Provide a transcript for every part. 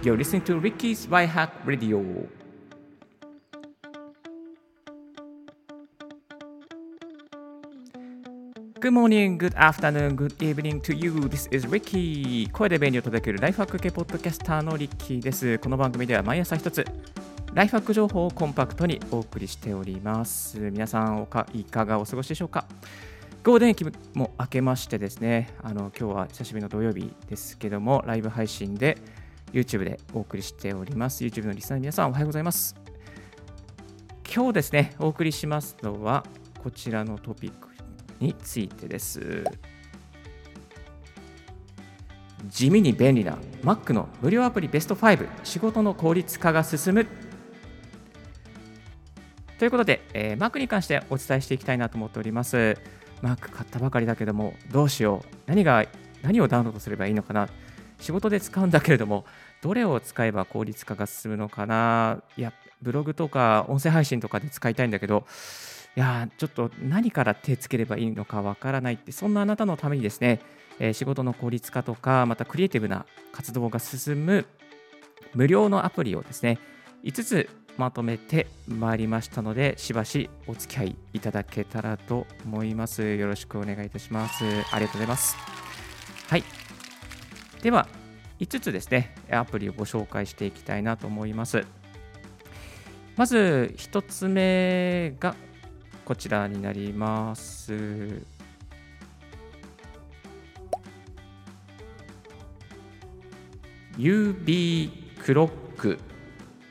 You're listening to Ricky's Y Hack Radio. Good morning, good afternoon, good evening to you. This is Ricky. 声で便利を届けるライフハック系ポッドキャスターのリッキーです。この番組では毎朝一つライフハック情報をコンパクトにお送りしております。皆さんおかいかがお過ごしでしょうか？ゴールデンウィークも明けましてですね、あの今日は久しぶりの土曜日ですけども、ライブ配信で YouTube でお送りしております。YouTube のリスナーの皆さんおはようございます。今日ですね、お送りしますのはこちらのトピックについてです。地味に便利な Mac の無料アプリベスト5仕事の効率化が進むということで、えー Mac に関してお伝えしていきたいなと思っております。Mac 買ったばかりだけども、どうしよう。何が、何をダウンロードすればいいのかな。仕事で使うんだけれども、どれを使えば効率化が進むのかな？いや、ブログとか音声配信とかで使いたいんだけど、いや、ちょっと何から手つければいいのかわからないって、そんなあなたのためにですね、えー仕事の効率化とか、またクリエイティブな活動が進む無料のアプリをですね、5つまとめてまいりましたので、しばしお付き合いいただけたらと思います。よろしくお願いいたします。ありがとうございます。はい。では、5つですね、アプリをご紹介していきたいなと思います。まず、1つ目がこちらになります。UB クロック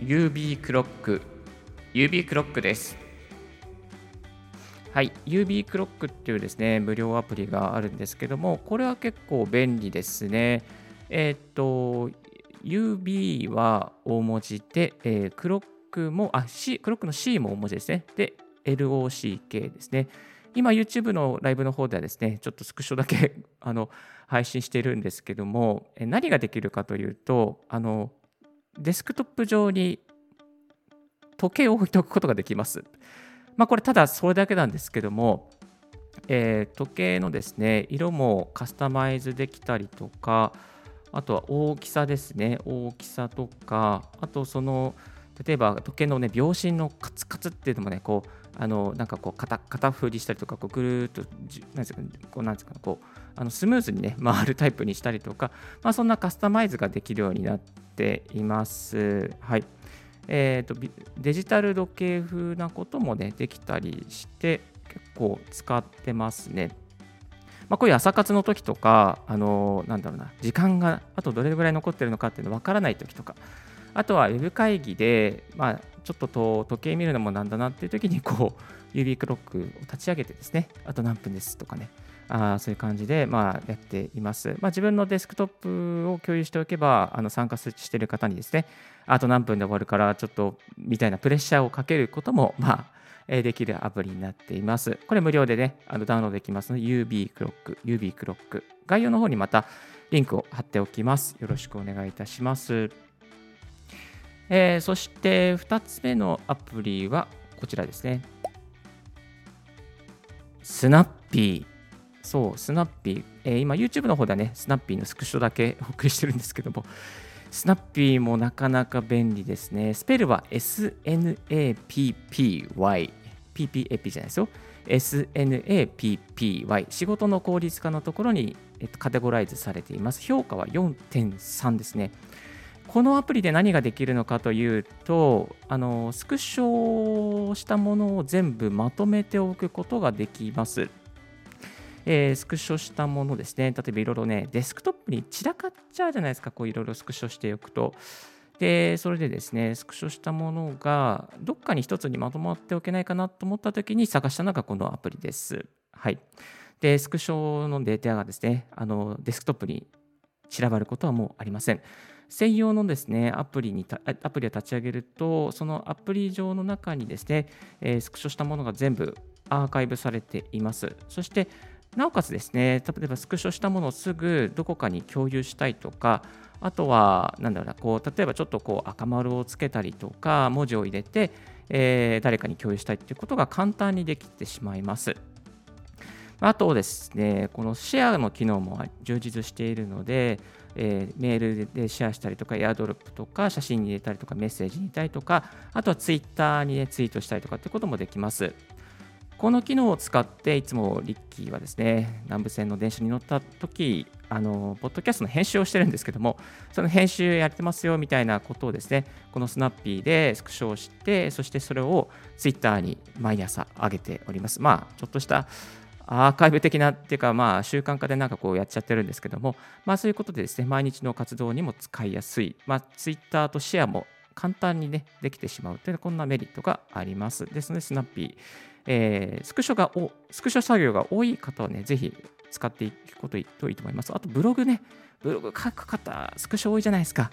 UB クロック UB クロックです。はい、UB クロックっていうですね、無料アプリがあるんですけども、これは結構便利ですね。えーっと、UB は大文字で、えークロックも、あ、C、クロックの C も大文字ですね。で、LOCK ですね。今、YouTube のライブの方ではですね、ちょっとスクショだけ あの配信してるんですけども、え何ができるかというと、あのデスクトップ上に時計を置いておくことができます。まあ、これ、ただそれだけなんですけども、えー時計のですね、色もカスタマイズできたりとか、あとは大きさですね、大きさとか、あとその、例えば時計のね、秒針のカツカツっていうのもね、こう、あのなんかこう肩肩振りしたりとか、こうぐるーっとじ、なんですか、こうなんですか、こうあのスムーズにね、回るタイプにしたりとか、まあ、そんなカスタマイズができるようになっています。はい。えーと、デジタル時計風なこともね、できたりして、結構使ってますね。まあ、こういう朝活の時とか、あのなんだろうな、時間があとどれぐらい残ってるのかっていうの分からない時とか、あとはウェブ会議で、まあ、ちょっとと時計見るのもなんだなっていう時に、こう、指クロックを立ち上げてですね、あと何分ですとかね、あそういう感じで、まあ、やっています。まあ、自分のデスクトップを共有しておけば、あの参加している方にですね、あと何分で終わるから、ちょっとみたいなプレッシャーをかけることも、まあ、できるアプリになっています。これ無料でね、あのダウンロードできますので、UB クロック、UB クロック。概要の方にまたリンクを貼っておきます。よろしくお願いいたします。えーそして2つ目のアプリはこちらですね。スナッピー。そう、スナッピー。えー今 YouTube の方ではね、スナッピーのスクショだけお送りしてるんですけども、スナッピーもなかなか便利ですね。スペルは SNAPPY。PPAP じゃないですよ。SNAPPY。仕事の効率化のところに、カテゴライズされています。評価は4.3ですね。このアプリで何ができるのかというと、あのスクショしたものを全部まとめておくことができます。えースクショしたものですね、例えばいろいろね、デスクトップに散らかっちゃうじゃないですか、こういろいろスクショしておくと。で、それでですね、スクショしたものがどっかに一つにまとまっておけないかなと思ったときに探したのがこのアプリです。はい。で、スクショのデータがですね、あのデスクトップに散らばることはもうありません。専用のですね、アプリに、アプリを立ち上げると、そのアプリ上の中にですね、えースクショしたものが全部アーカイブされています。そして、なおかつですね、例えばスクショしたものをすぐどこかに共有したいとか、あとは、なんだろうな、こう、例えばちょっとこう赤丸をつけたりとか、文字を入れて、えー誰かに共有したいということが簡単にできてしまいます。あとですね、このシェアの機能も充実しているので、えー、メールでシェアしたりとか、エアドロップとか、写真に入れたりとか、メッセージに入れたりとか、あとはツイッターに、ね、ツイートしたりとかってこともできます。この機能を使って、いつもリッキーはですね、南部線の電車に乗った時あの、ポッドキャストの編集をしてるんですけども、その編集やってますよみたいなことをですね、このスナッピーでスクショをして、そしてそれをツイッターに毎朝上げております。まあ、ちょっとしたアーカイブ的なっていうか、まあ、習慣化でなんかこうやっちゃってるんですけども、まあ、そういうことでですね、毎日の活動にも使いやすい、まあ、ツイッターとシェアも簡単にね、できてしまうというこんなメリットがあります。ですので、スナッピー、えー、スクショがお、スクショ作業が多い方はね、ぜひ使っていくことといいと思います。あと、ブログね、ブログ書く方、スクショ多いじゃないですか。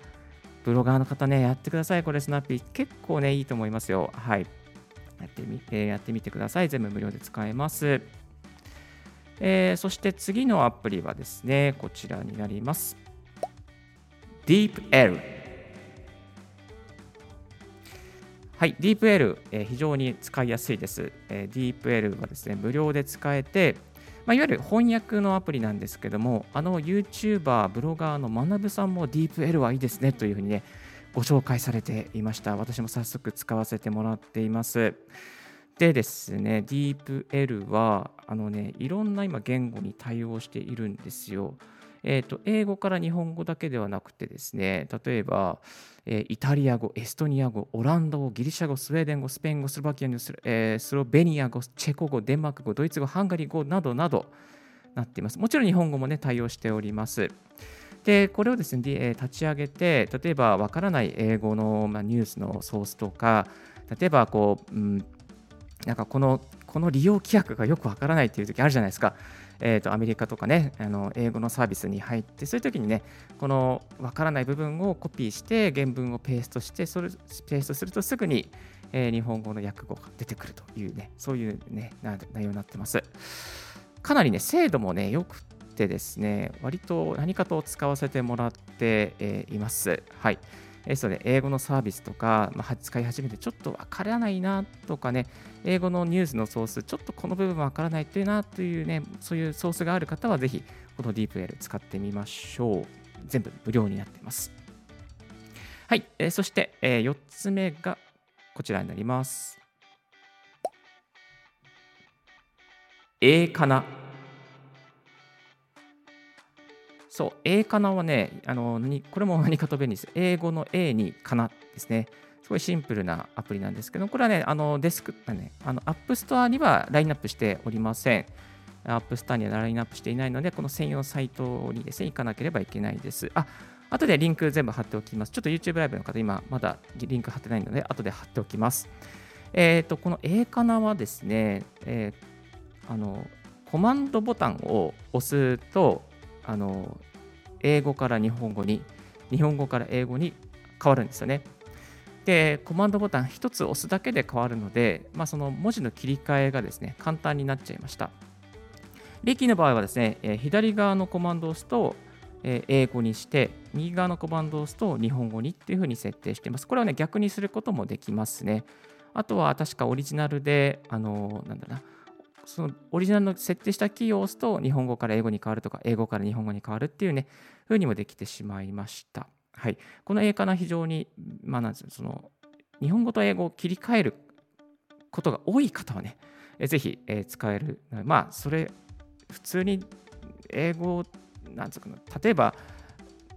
ブロガーの方ね、やってください。これ、スナッピー。結構ね、いいと思いますよ。はい。やってみ,、えー、やってみてください。全部無料で使えます。えー、そして次のアプリはですね、こちらになります。DeepL。はい、DeepL、えー、非常に使いやすいです。えー、DeepL はですね、無料で使えて、まあ、いわゆる翻訳のアプリなんですけども、あの YouTuber、ブロガーの学さんも DeepL はいいですねというふうにね、ご紹介されていました。私も早速使わせてもらっています。でですね、DeepL は、あのね、いろんな今言語に対応しているんですよ。えーと、英語から日本語だけではなくてですね、例えば、えー、イタリア語、エストニア語、オランダ語、ギリシャ語、スウェーデン語、スペイン語、スロバキア語、えー、スロベニア語、チェコ語、デンマーク語、ドイツ語、ハンガリー語などなどなっています。もちろん日本語もね、対応しております。で、これをですね、立ち上げて、例えばわからない英語の、まあ、ニュースのソースとか、例えばこう、うんなんかこのこの利用規約がよくわからないっていう時あるじゃないですか。えーと、アメリカとかねあの英語のサービスに入ってそういう時にねこのわからない部分をコピーして原文をペーストしてそれペーストするとすぐに、えー、日本語の訳語が出てくるというねそういうね内容になってます。かなりね精度もねよくてですね割と何かと使わせてもらって、えー、います。はい。ですので、英語のサービスとか、まあ、使い始めてちょっとわからないなとかね、英語のニュースのソース、ちょっとこの部分わからないというなというね、そういうソースがある方は、ぜひ、この DeepL 使ってみましょう。全部無料になっています。はい、えー、そして、えー、4つ目がこちらになります。英かなそう、英かなはね、あのこれも何かと便利です。英語の A にかなですね。すごいシンプルなアプリなんですけど、これはね、あのデスク、ね、あの App Store にはラインナップしておりません。App Store にはラインナップしていないので、この専用サイトにですね、行かなければいけないです。あ、後でリンク全部貼っておきます。ちょっと YouTube ライブの方、今まだリンク貼ってないので、後で貼っておきます。えっ、ー、と、この A かなはですね、えー、あの、コマンドボタンを押すと、あの英語から日本語に、日本語から英語に変わるんですよね。で、コマンドボタン1つ押すだけで変わるので、まあ、その文字の切り替えがですね、簡単になっちゃいました。リキの場合はですね、え左側のコマンドを押すと、え英語にして、右側のコマンドを押すと日本語にっていうふうに設定しています。これはね、逆にすることもできますね。あとは確かオリジナルで、あの、なんだろうな、そのオリジナルの設定したキーを押すと日本語から英語に変わるとか英語から日本語に変わるっていうね風にもできてしまいました。はい、この英かな非常に、まあ、なんその日本語と英語を切り替えることが多い方はね、えぜひ、え使える。まあ、それ、普通に英語、なんつうかな、例えば、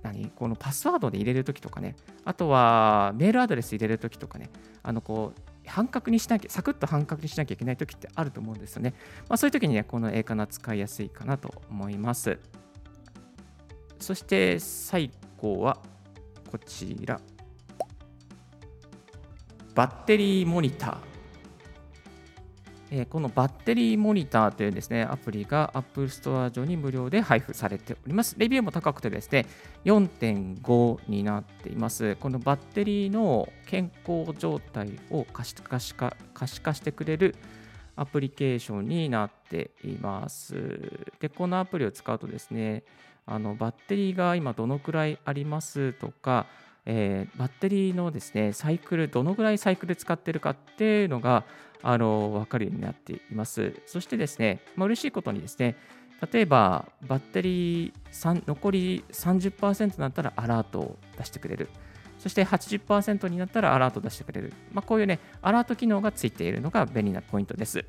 何このパスワードで入れるときとかね、あとはメールアドレス入れるときとかね、あのこう半角にしなきゃ、サクッと半角にしなきゃいけない時ってあると思うんですよね。まあ、そういう時にね、この絵かな使いやすいかなと思います。そして最後はこちら。バッテリーモニター。えこのバッテリーモニターというですね、アプリが Apple Store 上に無料で配布されております。レビューも高くてですね、4.5になっています。このバッテリーの健康状態を可視化し可視化してくれるアプリケーションになっています。で、このアプリを使うとですね、あのバッテリーが今どのくらいありますとか、えー、バッテリーのですね、サイクル、どのぐらいサイクル使ってるかっていうのが、あの分かるようになっています。そしてですね、まあ、嬉しいことにですね、例えばバッテリー残り30%になったらアラートを出してくれる。そして80%になったらアラートを出してくれる。まあ、こういうね、アラート機能がついているのが便利なポイントです。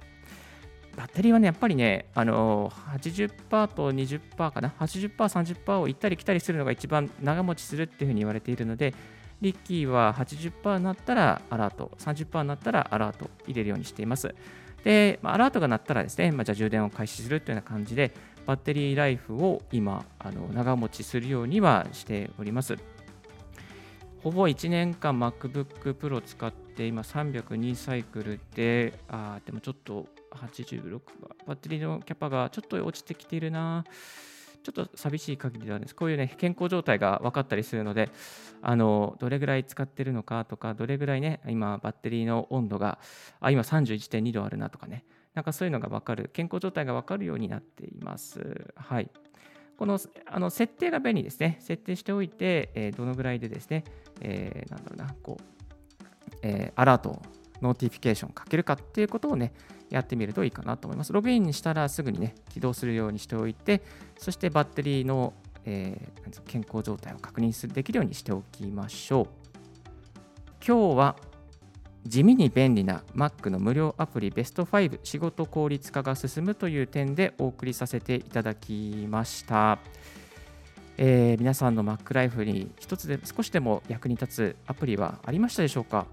バッテリーはね、やっぱりね、あの80%と20%かな、80%、30%を行ったり来たりするのが一番長持ちするっていうふうに言われているので、リッキーは80%になったらアラート、30%になったらアラート入れるようにしています。で、ま、アラートが鳴ったらですね、まあ、じゃあ充電を開始するというような感じで、バッテリーライフを今、あの長持ちするようにはしております。ほぼ1年間 MacBook Pro 使って、今302サイクルで、あでもちょっと86バッテリーのキャパがちょっと落ちてきているな。ちょっと寂しい限りなんです。こういうね、健康状態が分かったりするので、あのどれぐらい使ってるのかとか、どれぐらいね、今、バッテリーの温度が、あ、今31.2度あるなとかね、なんかそういうのが分かる、健康状態が分かるようになっています。はい。このあの設定が便利ですね。設定しておいて、えー、どのぐらいでですね、えー、なんだろうな、こう、えー、アラート、 notification かけるかっていうことをね、やってみるといいかなと思います。ログインしたらすぐにね、起動するようにしておいて、そしてバッテリーの、えー、健康状態を確認するできるようにしておきましょう。今日は地味に便利な Mac の無料アプリベスト5仕事効率化が進むという点でお送りさせていただきました。えー、皆さんの Mac ライフに一つで少しでも役に立つアプリはありましたでしょうか？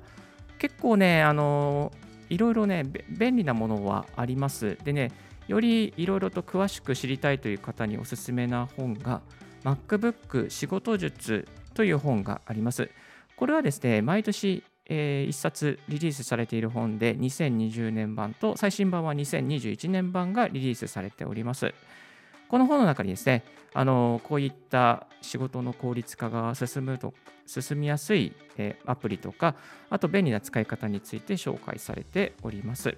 結構ね、あのいろいろね、便利なものはあります。でね、よりいろいろと詳しく知りたいという方におすすめな本が MacBook 仕事術という本があります。これはですね、毎年えー、1冊リリースされている本で2020年版と最新版は2021年版がリリースされております。この本の中にですね、あのこういった仕事の効率化が進むと進みやすい、え、アプリとか、あと便利な使い方について紹介されております。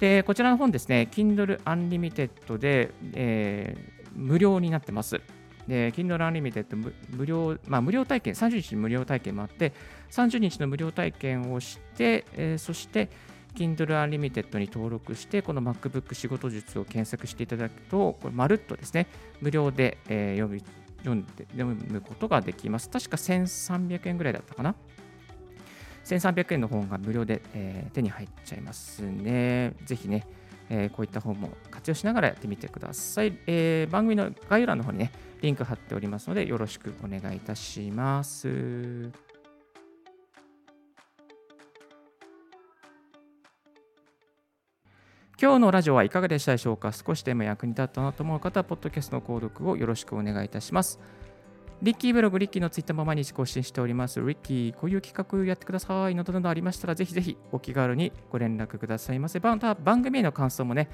で、こちらの本ですね、Kindle Unlimited で、えー、無料になってます。Kindle Unlimited 無料、まあ、無料体験、30日無料体験もあって、30日の無料体験をして、えー、そして Kindle Unlimited に登録して、この MacBook 仕事術を検索していただくと、これまるっとですね、無料で、え、読み読んで読むことができます。確か1300円ぐらいだったかな。1300円の本が無料で、え、手に入っちゃいますね。ぜひね、え、こういった本も活用しながらやってみてください、え、番組の概要欄の方にね、リンク貼っておりますので、よろしくお願いいたします。今日のラジオはいかがでしたでしょうか？少しでも役に立ったなと思う方は、ポッドキャストの購読をよろしくお願いいたします。リッキーブログ、リッキーのツイッターも毎日更新しております。リッキー、こういう企画やってくださいなどなどありましたら、ぜひぜひお気軽にご連絡くださいませ。また、番組への感想もね、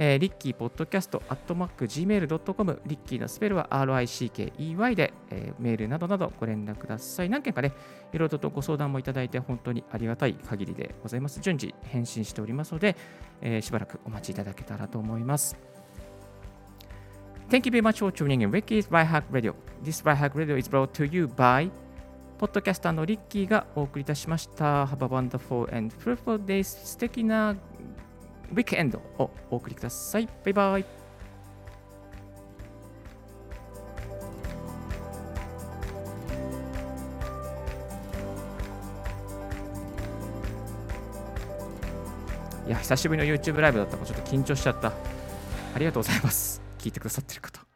えー、リッキーポッドキャストアットマーク Gmail.com リッキーのスペルは RICKEY で、えー、メールなどなどご連絡ください。何件かね、いろいろとご相談もいただいて本当にありがたい限りでございます。順次返信しておりますので、えー、しばらくお待ちいただけたらと思います。Thank you very much for tuning in Ricky's r i h a c k Radio. This r i h a c k Radio is brought to you by ポッドキャスターのリッキーがお送りいたしました。Have a wonderful and fruitful day. 素敵なウィークエンドをお送りください。バイバイ。いや、久しぶりの YouTube ライブだったからちょっと緊張しちゃった。ありがとうございます。聞いてくださってる方。